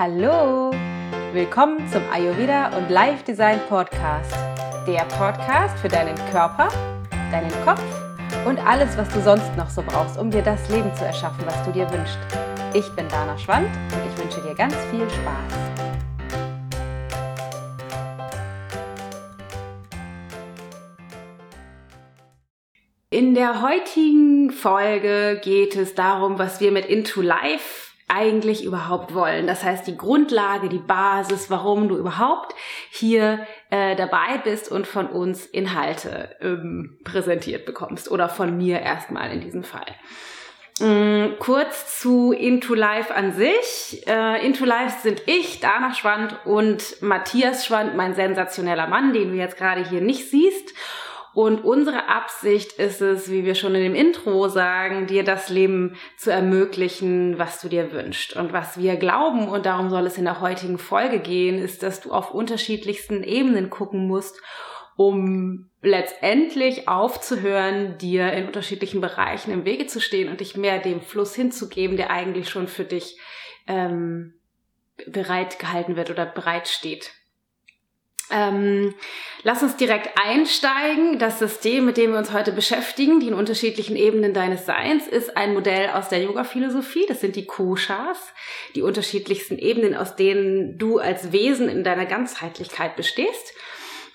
Hallo! Willkommen zum Ayurveda und Life Design Podcast. Der Podcast für deinen Körper, deinen Kopf und alles, was du sonst noch so brauchst, um dir das Leben zu erschaffen, was du dir wünschst. Ich bin Dana Schwand und ich wünsche dir ganz viel Spaß. In der heutigen Folge geht es darum, was wir mit Into Life eigentlich überhaupt wollen. Das heißt, die Grundlage, die Basis, warum du überhaupt hier äh, dabei bist und von uns Inhalte ähm, präsentiert bekommst oder von mir erstmal in diesem Fall. Ähm, kurz zu Into Life an sich. Äh, Into Life sind ich, Dana Schwand und Matthias Schwand, mein sensationeller Mann, den du jetzt gerade hier nicht siehst. Und unsere Absicht ist es, wie wir schon in dem Intro sagen, dir das Leben zu ermöglichen, was du dir wünschst. Und was wir glauben, und darum soll es in der heutigen Folge gehen, ist, dass du auf unterschiedlichsten Ebenen gucken musst, um letztendlich aufzuhören, dir in unterschiedlichen Bereichen im Wege zu stehen und dich mehr dem Fluss hinzugeben, der eigentlich schon für dich ähm, bereit gehalten wird oder bereit steht. Ähm, lass uns direkt einsteigen. Das System, mit dem wir uns heute beschäftigen, die in unterschiedlichen Ebenen deines Seins, ist ein Modell aus der Yoga-Philosophie. Das sind die Koshas, die unterschiedlichsten Ebenen, aus denen du als Wesen in deiner Ganzheitlichkeit bestehst.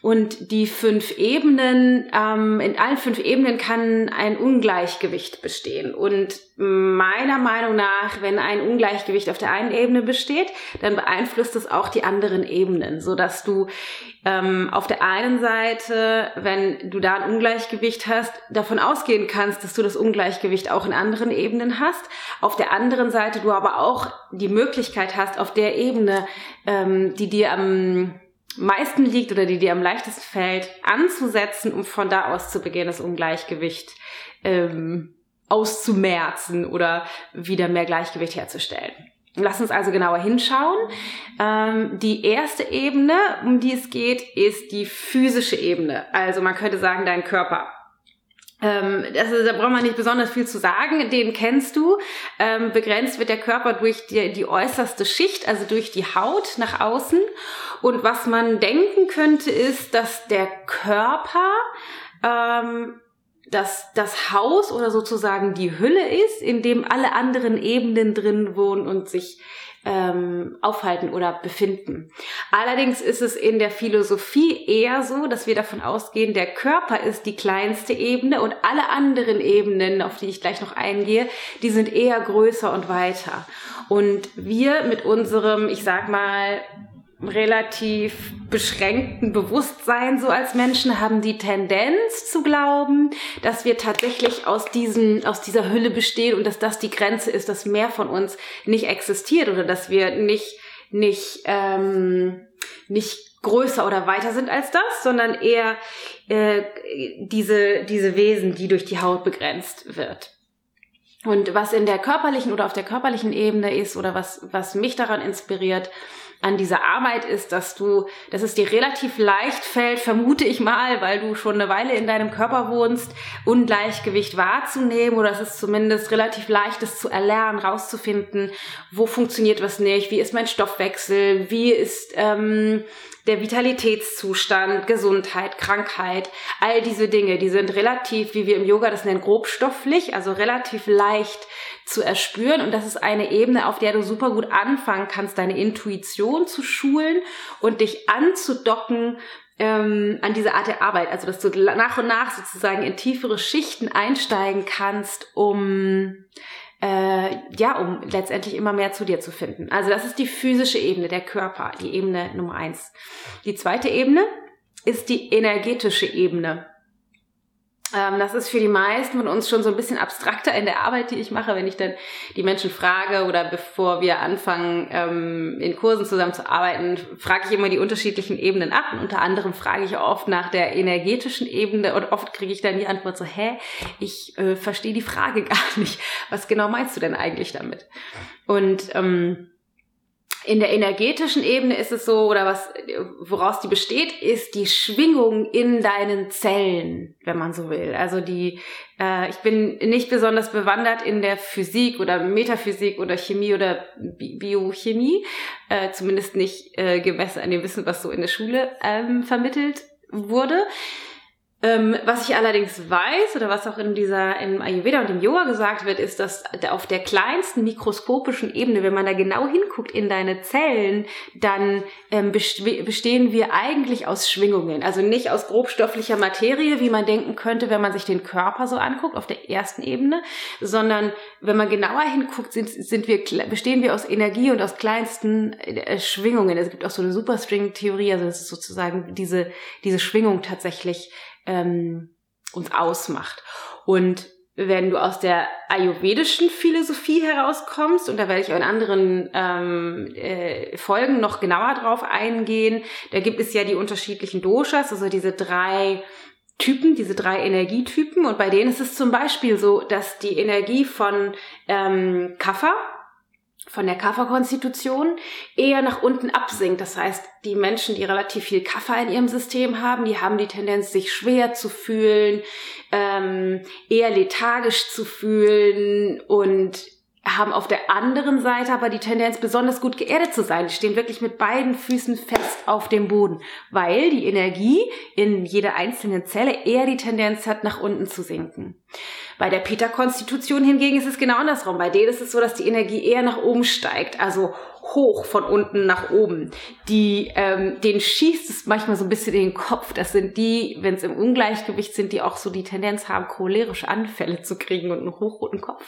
Und die fünf Ebenen, ähm, in allen fünf Ebenen kann ein Ungleichgewicht bestehen. Und meiner Meinung nach, wenn ein Ungleichgewicht auf der einen Ebene besteht, dann beeinflusst es auch die anderen Ebenen, so dass du ähm, auf der einen Seite, wenn du da ein Ungleichgewicht hast, davon ausgehen kannst, dass du das Ungleichgewicht auch in anderen Ebenen hast. Auf der anderen Seite du aber auch die Möglichkeit hast, auf der Ebene, ähm, die dir am meisten liegt oder die dir am leichtesten fällt, anzusetzen, um von da aus zu beginnen, das Ungleichgewicht ähm, auszumerzen oder wieder mehr Gleichgewicht herzustellen. Lass uns also genauer hinschauen. Ähm, die erste Ebene, um die es geht, ist die physische Ebene. Also man könnte sagen, dein Körper. Ähm, ist, da braucht man nicht besonders viel zu sagen, den kennst du. Ähm, begrenzt wird der Körper durch die, die äußerste Schicht, also durch die Haut nach außen. Und was man denken könnte, ist, dass der Körper ähm, dass das Haus oder sozusagen die Hülle ist, in dem alle anderen Ebenen drin wohnen und sich ähm, aufhalten oder befinden. Allerdings ist es in der Philosophie eher so, dass wir davon ausgehen, der Körper ist die kleinste Ebene und alle anderen Ebenen, auf die ich gleich noch eingehe, die sind eher größer und weiter. Und wir mit unserem, ich sag mal, relativ beschränkten Bewusstsein so als Menschen haben die Tendenz zu glauben, dass wir tatsächlich aus diesen, aus dieser Hülle bestehen und dass das die Grenze ist, dass mehr von uns nicht existiert oder dass wir nicht, nicht, ähm, nicht größer oder weiter sind als das, sondern eher äh, diese, diese Wesen, die durch die Haut begrenzt wird. Und was in der körperlichen oder auf der körperlichen Ebene ist oder was, was mich daran inspiriert, an dieser Arbeit ist, dass du, dass es dir relativ leicht fällt, vermute ich mal, weil du schon eine Weile in deinem Körper wohnst, Ungleichgewicht wahrzunehmen oder es ist zumindest relativ leicht, es zu erlernen, rauszufinden, wo funktioniert was nicht, wie ist mein Stoffwechsel, wie ist ähm, der Vitalitätszustand, Gesundheit, Krankheit, all diese Dinge, die sind relativ, wie wir im Yoga das nennen, grobstofflich, also relativ leicht zu erspüren. Und das ist eine Ebene, auf der du super gut anfangen kannst, deine Intuition zu schulen und dich anzudocken ähm, an diese Art der Arbeit. Also, dass du nach und nach sozusagen in tiefere Schichten einsteigen kannst, um äh, ja, um letztendlich immer mehr zu dir zu finden. Also das ist die physische Ebene, der Körper, die Ebene Nummer eins. Die zweite Ebene ist die energetische Ebene. Ähm, das ist für die meisten von uns schon so ein bisschen abstrakter in der Arbeit, die ich mache, wenn ich dann die Menschen frage oder bevor wir anfangen, ähm, in Kursen zusammen zu arbeiten, frage ich immer die unterschiedlichen Ebenen ab. Und unter anderem frage ich oft nach der energetischen Ebene und oft kriege ich dann die Antwort so, hä, ich äh, verstehe die Frage gar nicht. Was genau meinst du denn eigentlich damit? Und ähm, in der energetischen Ebene ist es so, oder was, woraus die besteht, ist die Schwingung in deinen Zellen, wenn man so will. Also die, äh, ich bin nicht besonders bewandert in der Physik oder Metaphysik oder Chemie oder Bi Biochemie, äh, zumindest nicht äh, gemessen an dem Wissen, was so in der Schule ähm, vermittelt wurde. Ähm, was ich allerdings weiß oder was auch in dieser im Ayurveda und im Yoga gesagt wird, ist, dass auf der kleinsten mikroskopischen Ebene, wenn man da genau hinguckt in deine Zellen, dann ähm, bestehen wir eigentlich aus Schwingungen, also nicht aus grobstofflicher Materie, wie man denken könnte, wenn man sich den Körper so anguckt auf der ersten Ebene, sondern wenn man genauer hinguckt, sind, sind wir bestehen wir aus Energie und aus kleinsten äh, Schwingungen. Es gibt auch so eine Superstring-Theorie, also das ist sozusagen diese diese Schwingung tatsächlich ähm, uns ausmacht. Und wenn du aus der ayurvedischen Philosophie herauskommst, und da werde ich auch in anderen ähm, äh, Folgen noch genauer drauf eingehen, da gibt es ja die unterschiedlichen Doshas, also diese drei Typen, diese drei Energietypen, und bei denen ist es zum Beispiel so, dass die Energie von ähm, Kapha, von der Kafferkonstitution eher nach unten absinkt. Das heißt, die Menschen, die relativ viel Kaffer in ihrem System haben, die haben die Tendenz, sich schwer zu fühlen, ähm, eher lethargisch zu fühlen und haben auf der anderen Seite aber die Tendenz, besonders gut geerdet zu sein. Die stehen wirklich mit beiden Füßen fest auf dem Boden, weil die Energie in jeder einzelnen Zelle eher die Tendenz hat, nach unten zu sinken. Bei der Peter-Konstitution hingegen ist es genau andersrum. Bei denen ist es so, dass die Energie eher nach oben steigt, also hoch von unten nach oben. Die, ähm, den schießt es manchmal so ein bisschen in den Kopf. Das sind die, wenn es im Ungleichgewicht sind, die auch so die Tendenz haben, cholerische Anfälle zu kriegen und einen hochroten Kopf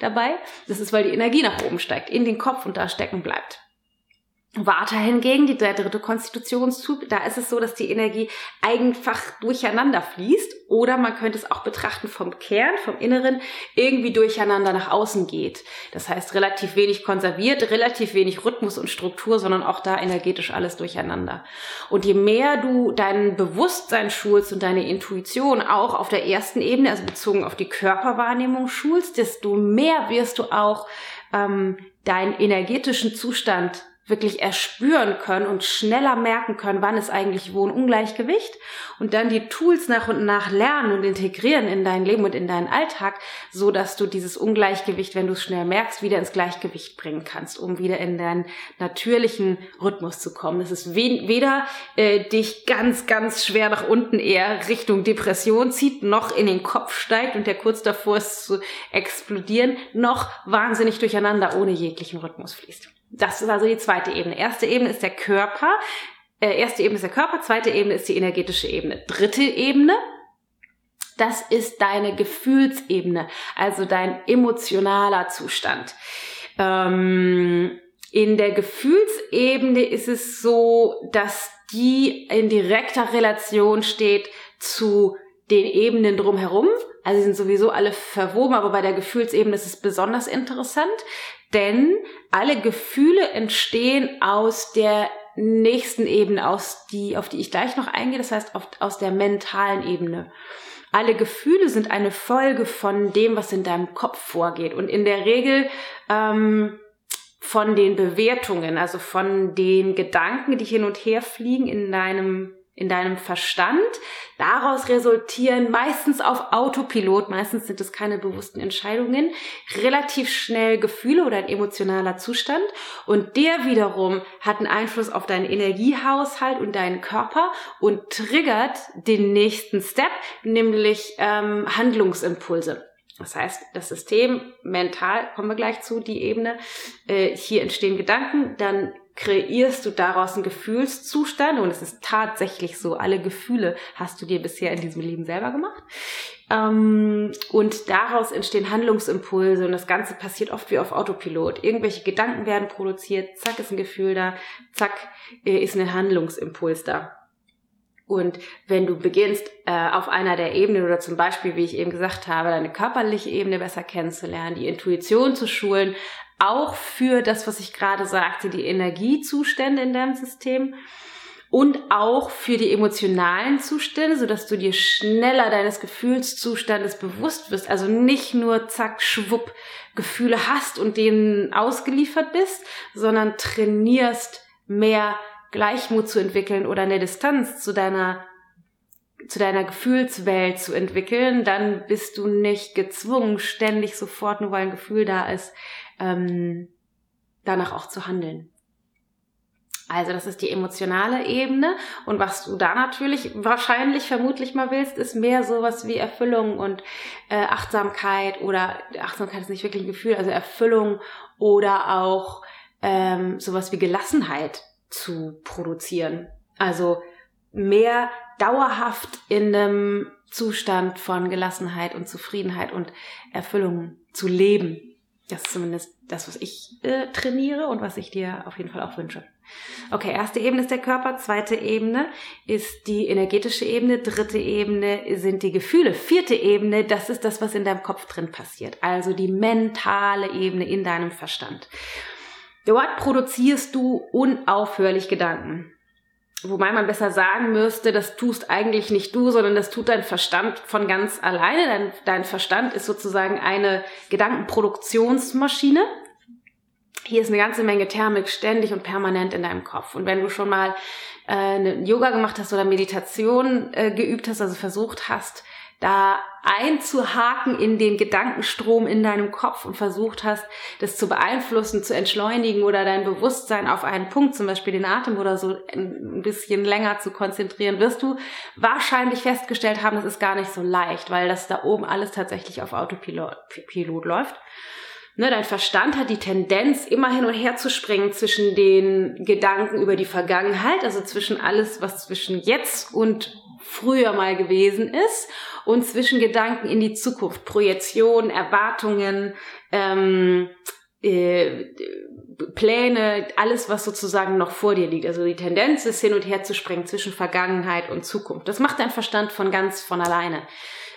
dabei. Das ist, weil die Energie nach oben steigt, in den Kopf und da stecken bleibt. Vata hingegen, die, der dritte Konstitutionszug, da ist es so, dass die Energie einfach durcheinander fließt oder man könnte es auch betrachten vom Kern, vom Inneren, irgendwie durcheinander nach außen geht. Das heißt, relativ wenig konserviert, relativ wenig Rhythmus und Struktur, sondern auch da energetisch alles durcheinander. Und je mehr du dein Bewusstsein schulst und deine Intuition auch auf der ersten Ebene, also bezogen auf die Körperwahrnehmung schulst, desto mehr wirst du auch ähm, deinen energetischen Zustand wirklich erspüren können und schneller merken können, wann ist eigentlich wo ein Ungleichgewicht und dann die Tools nach und nach lernen und integrieren in dein Leben und in deinen Alltag, so dass du dieses Ungleichgewicht, wenn du es schnell merkst, wieder ins Gleichgewicht bringen kannst, um wieder in deinen natürlichen Rhythmus zu kommen. Das ist weder äh, dich ganz, ganz schwer nach unten eher Richtung Depression zieht, noch in den Kopf steigt und der kurz davor ist zu explodieren, noch wahnsinnig durcheinander ohne jeglichen Rhythmus fließt. Das ist also die zweite Ebene. Erste Ebene ist der Körper. Äh, erste Ebene ist der Körper, zweite Ebene ist die energetische Ebene. Dritte Ebene, das ist deine Gefühlsebene, also dein emotionaler Zustand. Ähm, in der Gefühlsebene ist es so, dass die in direkter Relation steht zu den Ebenen drumherum. Also sie sind sowieso alle verwoben, aber bei der Gefühlsebene ist es besonders interessant, denn alle Gefühle entstehen aus der nächsten Ebene, aus die, auf die ich gleich noch eingehe, das heißt auf, aus der mentalen Ebene. Alle Gefühle sind eine Folge von dem, was in deinem Kopf vorgeht und in der Regel ähm, von den Bewertungen, also von den Gedanken, die hin und her fliegen in deinem in deinem Verstand. Daraus resultieren meistens auf Autopilot, meistens sind es keine bewussten Entscheidungen, relativ schnell Gefühle oder ein emotionaler Zustand. Und der wiederum hat einen Einfluss auf deinen Energiehaushalt und deinen Körper und triggert den nächsten Step, nämlich ähm, Handlungsimpulse. Das heißt, das System mental, kommen wir gleich zu, die Ebene, äh, hier entstehen Gedanken, dann kreierst du daraus einen Gefühlszustand und es ist tatsächlich so, alle Gefühle hast du dir bisher in diesem Leben selber gemacht. Ähm, und daraus entstehen Handlungsimpulse und das Ganze passiert oft wie auf Autopilot. Irgendwelche Gedanken werden produziert, zack ist ein Gefühl da, zack äh, ist ein Handlungsimpuls da. Und wenn du beginnst, äh, auf einer der Ebenen oder zum Beispiel, wie ich eben gesagt habe, deine körperliche Ebene besser kennenzulernen, die Intuition zu schulen, auch für das, was ich gerade sagte, die Energiezustände in deinem System und auch für die emotionalen Zustände, sodass du dir schneller deines Gefühlszustandes bewusst wirst. Also nicht nur zack, schwupp Gefühle hast und denen ausgeliefert bist, sondern trainierst mehr Gleichmut zu entwickeln oder eine Distanz zu deiner zu deiner Gefühlswelt zu entwickeln, dann bist du nicht gezwungen, ständig sofort, nur weil ein Gefühl da ist, ähm, danach auch zu handeln. Also das ist die emotionale Ebene und was du da natürlich wahrscheinlich vermutlich mal willst, ist mehr sowas wie Erfüllung und äh, Achtsamkeit oder Achtsamkeit ist nicht wirklich ein Gefühl, also Erfüllung oder auch ähm, sowas wie Gelassenheit zu produzieren. Also mehr dauerhaft in einem Zustand von Gelassenheit und Zufriedenheit und Erfüllung zu leben. Das ist zumindest das, was ich äh, trainiere und was ich dir auf jeden Fall auch wünsche. Okay, erste Ebene ist der Körper, zweite Ebene ist die energetische Ebene, dritte Ebene sind die Gefühle, vierte Ebene, das ist das, was in deinem Kopf drin passiert, also die mentale Ebene in deinem Verstand. Dort produzierst du unaufhörlich Gedanken. Wobei man besser sagen müsste, das tust eigentlich nicht du, sondern das tut dein Verstand von ganz alleine. Dein, dein Verstand ist sozusagen eine Gedankenproduktionsmaschine. Hier ist eine ganze Menge Thermik ständig und permanent in deinem Kopf. Und wenn du schon mal äh, Yoga gemacht hast oder Meditation äh, geübt hast, also versucht hast, da einzuhaken in den Gedankenstrom in deinem Kopf und versucht hast, das zu beeinflussen, zu entschleunigen oder dein Bewusstsein auf einen Punkt, zum Beispiel den Atem oder so ein bisschen länger zu konzentrieren, wirst du wahrscheinlich festgestellt haben, das ist gar nicht so leicht, weil das da oben alles tatsächlich auf Autopilot Pilot läuft. Ne, dein Verstand hat die Tendenz, immer hin und her zu springen zwischen den Gedanken über die Vergangenheit, also zwischen alles, was zwischen jetzt und früher mal gewesen ist und zwischen Gedanken in die Zukunft, Projektionen, Erwartungen, ähm, äh, Pläne, alles, was sozusagen noch vor dir liegt. Also die Tendenz ist hin und her zu springen zwischen Vergangenheit und Zukunft. Das macht dein Verstand von ganz von alleine.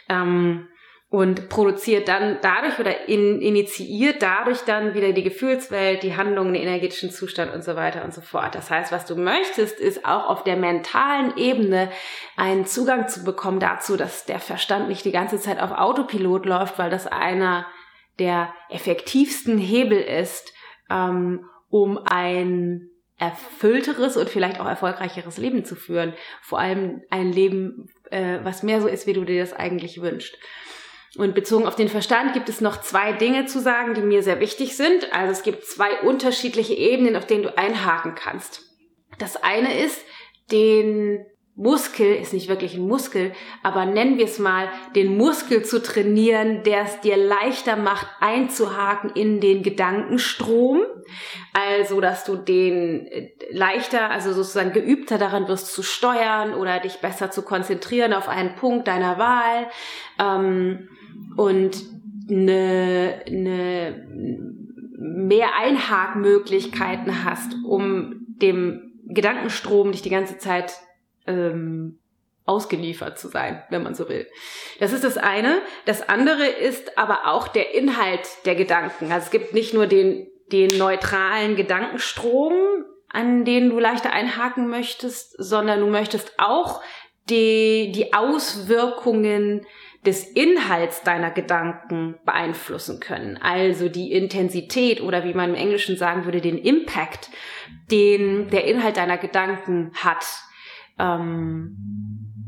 Ähm, und produziert dann dadurch oder in, initiiert dadurch dann wieder die Gefühlswelt, die Handlungen, den energetischen Zustand und so weiter und so fort. Das heißt, was du möchtest, ist auch auf der mentalen Ebene einen Zugang zu bekommen dazu, dass der Verstand nicht die ganze Zeit auf Autopilot läuft, weil das einer der effektivsten Hebel ist, ähm, um ein erfüllteres und vielleicht auch erfolgreicheres Leben zu führen. Vor allem ein Leben, äh, was mehr so ist, wie du dir das eigentlich wünschst. Und bezogen auf den Verstand gibt es noch zwei Dinge zu sagen, die mir sehr wichtig sind. Also es gibt zwei unterschiedliche Ebenen, auf denen du einhaken kannst. Das eine ist, den Muskel, ist nicht wirklich ein Muskel, aber nennen wir es mal, den Muskel zu trainieren, der es dir leichter macht, einzuhaken in den Gedankenstrom. Also, dass du den äh, leichter, also sozusagen geübter daran wirst zu steuern oder dich besser zu konzentrieren auf einen Punkt deiner Wahl. Ähm, und eine, eine mehr Einhakmöglichkeiten hast, um dem Gedankenstrom nicht die ganze Zeit ähm, ausgeliefert zu sein, wenn man so will. Das ist das eine. Das andere ist aber auch der Inhalt der Gedanken. Also es gibt nicht nur den, den neutralen Gedankenstrom, an den du leichter einhaken möchtest, sondern du möchtest auch die, die Auswirkungen des Inhalts deiner Gedanken beeinflussen können. Also die Intensität oder wie man im Englischen sagen würde, den Impact, den der Inhalt deiner Gedanken hat, ähm,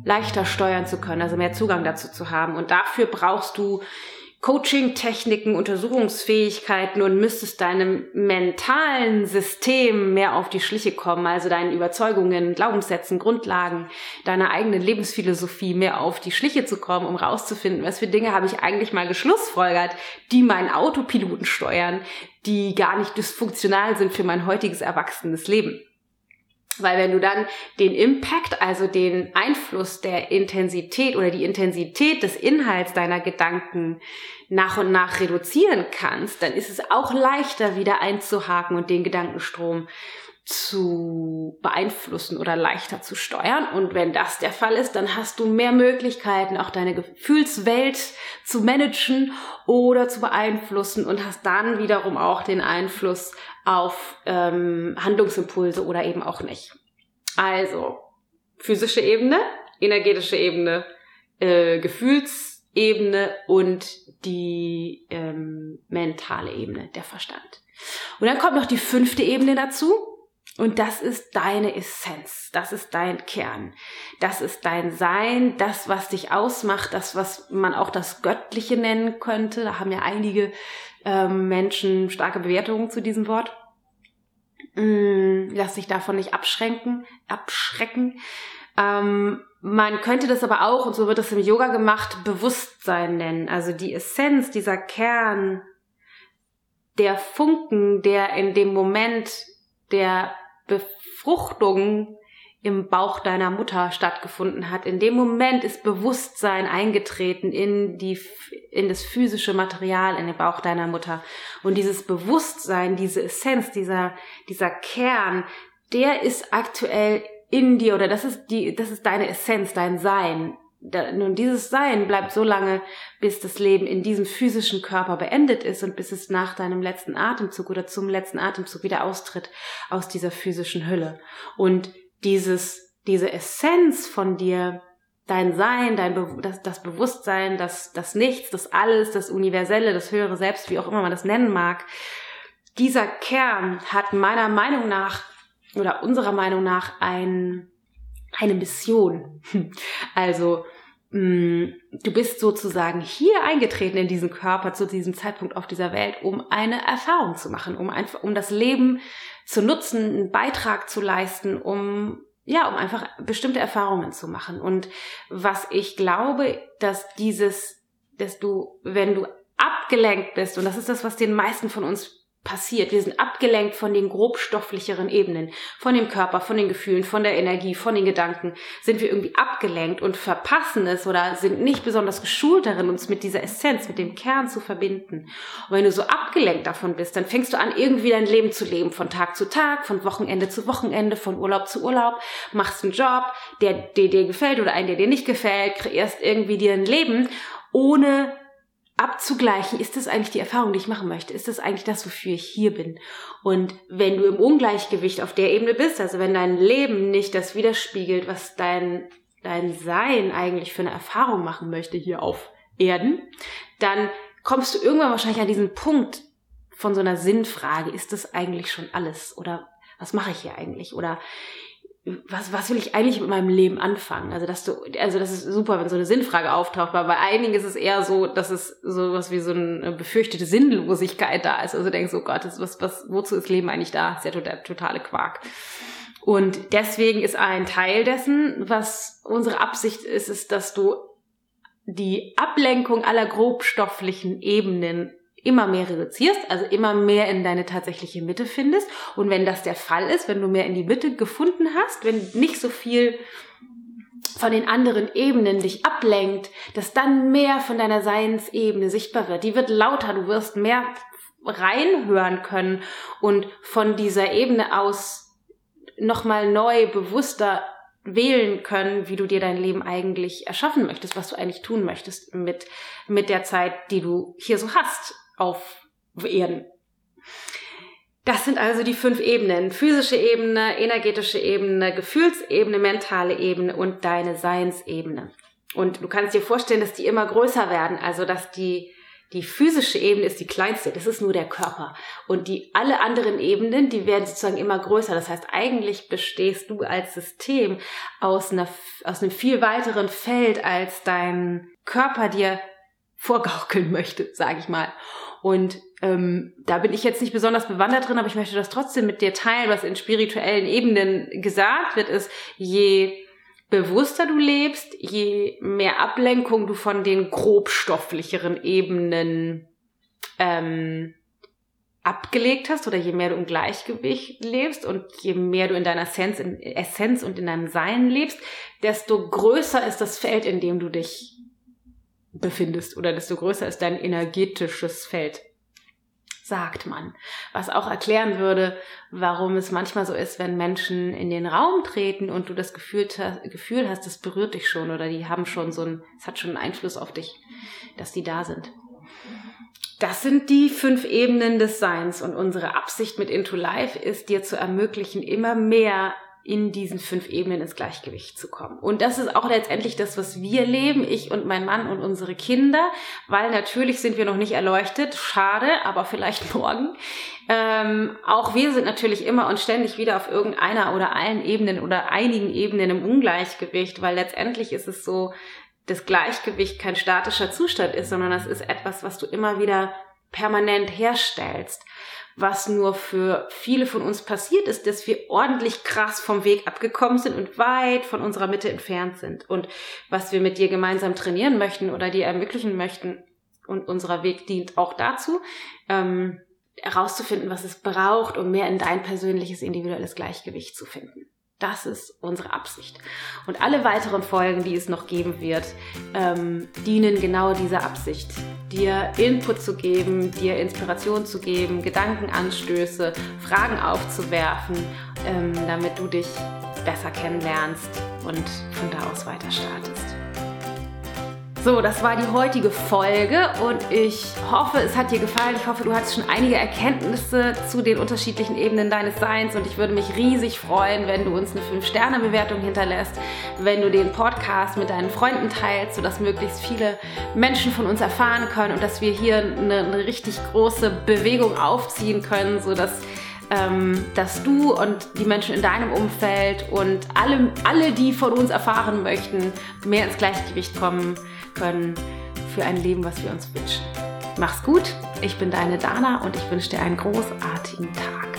leichter steuern zu können, also mehr Zugang dazu zu haben. Und dafür brauchst du Coaching-Techniken, Untersuchungsfähigkeiten und müsstest deinem mentalen System mehr auf die Schliche kommen, also deinen Überzeugungen, Glaubenssätzen, Grundlagen, deiner eigenen Lebensphilosophie mehr auf die Schliche zu kommen, um rauszufinden, was für Dinge habe ich eigentlich mal geschlussfolgert, die meinen Autopiloten steuern, die gar nicht dysfunktional sind für mein heutiges erwachsenes Leben. Weil wenn du dann den Impact, also den Einfluss der Intensität oder die Intensität des Inhalts deiner Gedanken nach und nach reduzieren kannst, dann ist es auch leichter wieder einzuhaken und den Gedankenstrom zu beeinflussen oder leichter zu steuern. Und wenn das der Fall ist, dann hast du mehr Möglichkeiten, auch deine Gefühlswelt zu managen oder zu beeinflussen und hast dann wiederum auch den Einfluss auf ähm, Handlungsimpulse oder eben auch nicht. Also, physische Ebene, energetische Ebene, äh, Gefühlsebene und die ähm, mentale Ebene, der Verstand. Und dann kommt noch die fünfte Ebene dazu. Und das ist deine Essenz, das ist dein Kern, das ist dein Sein, das, was dich ausmacht, das, was man auch das Göttliche nennen könnte. Da haben ja einige ähm, Menschen starke Bewertungen zu diesem Wort. Mm, lass dich davon nicht abschränken, abschrecken. Ähm, man könnte das aber auch, und so wird es im Yoga gemacht, Bewusstsein nennen. Also die Essenz, dieser Kern, der Funken, der in dem Moment der Befruchtung im Bauch deiner Mutter stattgefunden hat. In dem Moment ist Bewusstsein eingetreten in die, in das physische Material in den Bauch deiner Mutter. Und dieses Bewusstsein, diese Essenz, dieser, dieser Kern, der ist aktuell in dir oder das ist die, das ist deine Essenz, dein Sein. Nun, dieses Sein bleibt so lange, bis das Leben in diesem physischen Körper beendet ist und bis es nach deinem letzten Atemzug oder zum letzten Atemzug wieder austritt aus dieser physischen Hülle. Und dieses, diese Essenz von dir, dein Sein, dein Be das, das Bewusstsein, das, das Nichts, das Alles, das Universelle, das höhere Selbst, wie auch immer man das nennen mag, dieser Kern hat meiner Meinung nach oder unserer Meinung nach ein, eine Mission. Also mm, du bist sozusagen hier eingetreten in diesen Körper zu diesem Zeitpunkt auf dieser Welt, um eine Erfahrung zu machen, um einfach, um das Leben zu nutzen, einen Beitrag zu leisten, um ja, um einfach bestimmte Erfahrungen zu machen. Und was ich glaube, dass dieses, dass du, wenn du abgelenkt bist, und das ist das, was den meisten von uns passiert. Wir sind abgelenkt von den grobstofflicheren Ebenen, von dem Körper, von den Gefühlen, von der Energie, von den Gedanken, sind wir irgendwie abgelenkt und verpassen es oder sind nicht besonders geschult darin, uns mit dieser Essenz, mit dem Kern zu verbinden. Und wenn du so abgelenkt davon bist, dann fängst du an, irgendwie dein Leben zu leben, von Tag zu Tag, von Wochenende zu Wochenende, von Urlaub zu Urlaub, machst einen Job, der, der dir gefällt oder einen, der dir nicht gefällt, kreierst irgendwie dir ein Leben, ohne abzugleichen, ist das eigentlich die Erfahrung, die ich machen möchte? Ist das eigentlich das, wofür ich hier bin? Und wenn du im Ungleichgewicht auf der Ebene bist, also wenn dein Leben nicht das widerspiegelt, was dein, dein Sein eigentlich für eine Erfahrung machen möchte hier auf Erden, dann kommst du irgendwann wahrscheinlich an diesen Punkt von so einer Sinnfrage. Ist das eigentlich schon alles? Oder was mache ich hier eigentlich? Oder was, was will ich eigentlich mit meinem Leben anfangen? Also, dass du, also, das ist super, wenn so eine Sinnfrage auftaucht, weil bei einigen ist es eher so, dass es so was wie so eine befürchtete Sinnlosigkeit da ist. Also, du denkst, oh Gott, das, was, was, wozu ist Leben eigentlich da? Das ist ja total, totale Quark. Und deswegen ist ein Teil dessen, was unsere Absicht ist, ist, dass du die Ablenkung aller grobstofflichen Ebenen immer mehr reduzierst, also immer mehr in deine tatsächliche Mitte findest. Und wenn das der Fall ist, wenn du mehr in die Mitte gefunden hast, wenn nicht so viel von den anderen Ebenen dich ablenkt, dass dann mehr von deiner Seinsebene sichtbar wird. Die wird lauter, du wirst mehr reinhören können und von dieser Ebene aus nochmal neu, bewusster wählen können, wie du dir dein Leben eigentlich erschaffen möchtest, was du eigentlich tun möchtest mit, mit der Zeit, die du hier so hast auf Erden. Das sind also die fünf Ebenen. Physische Ebene, energetische Ebene, Gefühlsebene, mentale Ebene und deine Seinsebene. Und du kannst dir vorstellen, dass die immer größer werden. Also, dass die, die physische Ebene ist die kleinste. Das ist nur der Körper. Und die, alle anderen Ebenen, die werden sozusagen immer größer. Das heißt, eigentlich bestehst du als System aus einer, aus einem viel weiteren Feld, als dein Körper dir vorgaukeln möchte, sage ich mal. Und ähm, da bin ich jetzt nicht besonders bewandert drin, aber ich möchte das trotzdem mit dir teilen, was in spirituellen Ebenen gesagt wird, ist, je bewusster du lebst, je mehr Ablenkung du von den grobstofflicheren Ebenen ähm, abgelegt hast oder je mehr du im Gleichgewicht lebst und je mehr du in deiner Essenz, in Essenz und in deinem Sein lebst, desto größer ist das Feld, in dem du dich befindest oder desto größer ist dein energetisches Feld, sagt man. Was auch erklären würde, warum es manchmal so ist, wenn Menschen in den Raum treten und du das Gefühl, hast, das berührt dich schon oder die haben schon so ein, es hat schon einen Einfluss auf dich, dass die da sind. Das sind die fünf Ebenen des Seins und unsere Absicht mit Into Life ist, dir zu ermöglichen, immer mehr in diesen fünf Ebenen ins Gleichgewicht zu kommen. Und das ist auch letztendlich das, was wir leben, ich und mein Mann und unsere Kinder, weil natürlich sind wir noch nicht erleuchtet, schade, aber vielleicht morgen. Ähm, auch wir sind natürlich immer und ständig wieder auf irgendeiner oder allen Ebenen oder einigen Ebenen im Ungleichgewicht, weil letztendlich ist es so, das Gleichgewicht kein statischer Zustand ist, sondern das ist etwas, was du immer wieder permanent herstellst. Was nur für viele von uns passiert ist, dass wir ordentlich krass vom Weg abgekommen sind und weit von unserer Mitte entfernt sind. Und was wir mit dir gemeinsam trainieren möchten oder dir ermöglichen möchten, und unserer Weg dient auch dazu, ähm, herauszufinden, was es braucht, um mehr in dein persönliches, individuelles Gleichgewicht zu finden. Das ist unsere Absicht. Und alle weiteren Folgen, die es noch geben wird, ähm, dienen genau dieser Absicht. Dir Input zu geben, dir Inspiration zu geben, Gedankenanstöße, Fragen aufzuwerfen, ähm, damit du dich besser kennenlernst und von da aus weiter startest. So, das war die heutige Folge und ich hoffe, es hat dir gefallen. Ich hoffe, du hattest schon einige Erkenntnisse zu den unterschiedlichen Ebenen deines Seins und ich würde mich riesig freuen, wenn du uns eine 5-Sterne-Bewertung hinterlässt, wenn du den Podcast mit deinen Freunden teilst, sodass möglichst viele Menschen von uns erfahren können und dass wir hier eine, eine richtig große Bewegung aufziehen können, sodass ähm, dass du und die Menschen in deinem Umfeld und alle, alle, die von uns erfahren möchten, mehr ins Gleichgewicht kommen können für ein Leben, was wir uns wünschen. Mach's gut, ich bin deine Dana und ich wünsche dir einen großartigen Tag.